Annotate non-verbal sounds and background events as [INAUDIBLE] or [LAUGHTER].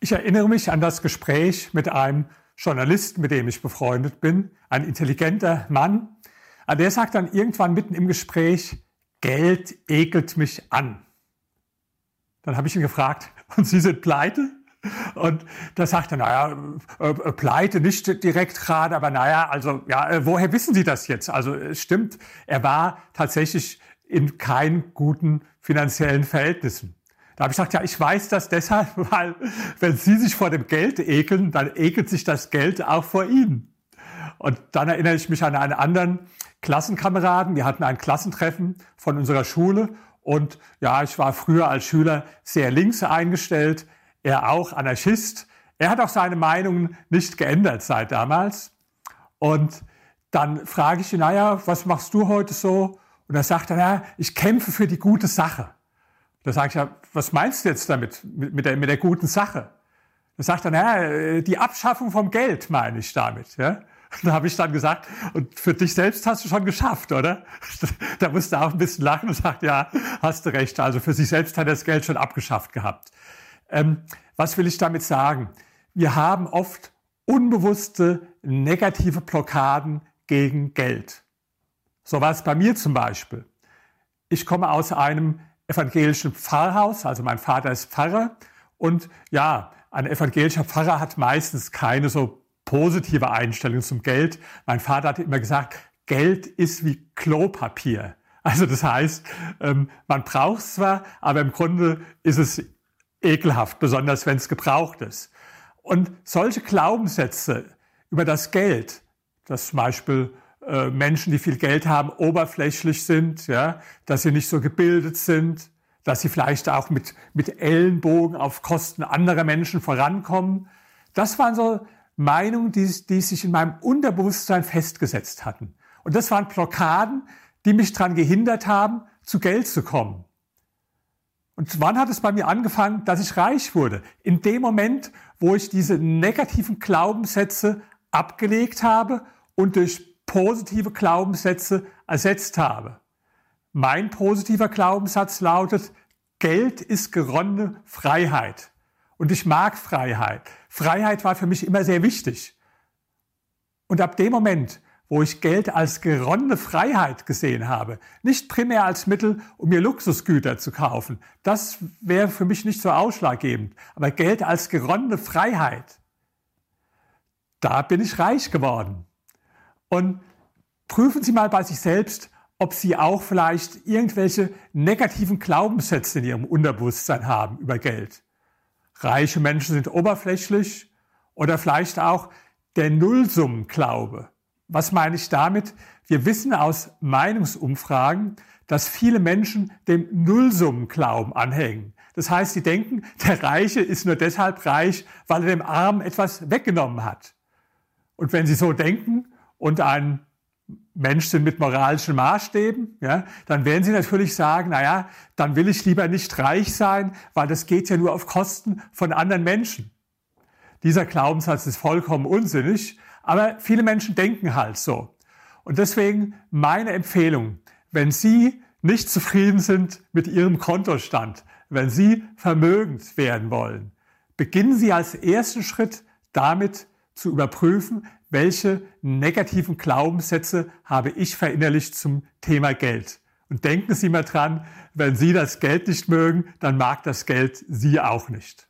Ich erinnere mich an das Gespräch mit einem Journalisten, mit dem ich befreundet bin, ein intelligenter Mann. Der sagt dann irgendwann mitten im Gespräch, Geld ekelt mich an. Dann habe ich ihn gefragt, [LAUGHS] und Sie sind pleite? Und da sagt er, naja, äh, äh, pleite nicht direkt gerade, aber naja, also ja, äh, woher wissen Sie das jetzt? Also es stimmt, er war tatsächlich in keinen guten finanziellen Verhältnissen. Da habe ich gesagt, ja, ich weiß das deshalb, [LAUGHS] weil wenn Sie sich vor dem Geld ekeln, dann ekelt sich das Geld auch vor Ihnen. Und dann erinnere ich mich an einen anderen Klassenkameraden. Wir hatten ein Klassentreffen von unserer Schule und ja, ich war früher als Schüler sehr links eingestellt. Er auch Anarchist. Er hat auch seine Meinungen nicht geändert seit damals. Und dann frage ich ihn, naja, was machst du heute so? Und er sagt dann, ja, ich kämpfe für die gute Sache. Da sage ich, ja, was meinst du jetzt damit, mit, mit, der, mit der guten Sache? Da sagt er, naja, die Abschaffung vom Geld meine ich damit. Ja? [LAUGHS] Da habe ich dann gesagt, und für dich selbst hast du schon geschafft, oder? [LAUGHS] Da musste er auch ein bisschen lachen und sagt, ja, hast du recht. Also für sich selbst hat er das Geld schon abgeschafft gehabt. Ähm, was will ich damit sagen? Wir haben oft unbewusste negative Blockaden gegen Geld. So war es bei mir zum Beispiel. Ich komme aus einem evangelischen Pfarrhaus, also mein Vater ist Pfarrer und ja, ein evangelischer Pfarrer hat meistens keine so positive Einstellung zum Geld. Mein Vater hat immer gesagt, Geld ist wie Klopapier. Also das heißt, ähm, man braucht es zwar, aber im Grunde ist es ekelhaft, besonders wenn es gebraucht ist. Und solche Glaubenssätze über das Geld, dass zum Beispiel äh, Menschen, die viel Geld haben, oberflächlich sind, ja, dass sie nicht so gebildet sind, dass sie vielleicht auch mit, mit Ellenbogen auf Kosten anderer Menschen vorankommen. Das waren so Meinungen, die, die sich in meinem Unterbewusstsein festgesetzt hatten. Und das waren Blockaden, die mich daran gehindert haben, zu Geld zu kommen. Und wann hat es bei mir angefangen, dass ich reich wurde? In dem Moment, wo ich diese negativen Glaubenssätze abgelegt habe und durch positive Glaubenssätze ersetzt habe. Mein positiver Glaubenssatz lautet, Geld ist geronnene Freiheit. Und ich mag Freiheit. Freiheit war für mich immer sehr wichtig. Und ab dem Moment, wo ich Geld als geronnene Freiheit gesehen habe, nicht primär als Mittel, um mir Luxusgüter zu kaufen, das wäre für mich nicht so ausschlaggebend, aber Geld als geronnene Freiheit, da bin ich reich geworden. Und prüfen Sie mal bei sich selbst, ob Sie auch vielleicht irgendwelche negativen Glaubenssätze in Ihrem Unterbewusstsein haben über Geld. Reiche Menschen sind oberflächlich oder vielleicht auch der Nullsummenglaube. Was meine ich damit? Wir wissen aus Meinungsumfragen, dass viele Menschen dem Nullsummenglauben anhängen. Das heißt, sie denken, der Reiche ist nur deshalb reich, weil er dem Armen etwas weggenommen hat. Und wenn sie so denken und ein Mensch sind mit moralischen Maßstäben, ja, dann werden sie natürlich sagen, na ja, dann will ich lieber nicht reich sein, weil das geht ja nur auf Kosten von anderen Menschen. Dieser Glaubenssatz ist vollkommen unsinnig, aber viele Menschen denken halt so. Und deswegen meine Empfehlung, wenn Sie nicht zufrieden sind mit Ihrem Kontostand, wenn Sie vermögend werden wollen, beginnen Sie als ersten Schritt damit zu überprüfen, welche negativen Glaubenssätze habe ich verinnerlicht zum Thema Geld. Und denken Sie mal dran, wenn Sie das Geld nicht mögen, dann mag das Geld Sie auch nicht.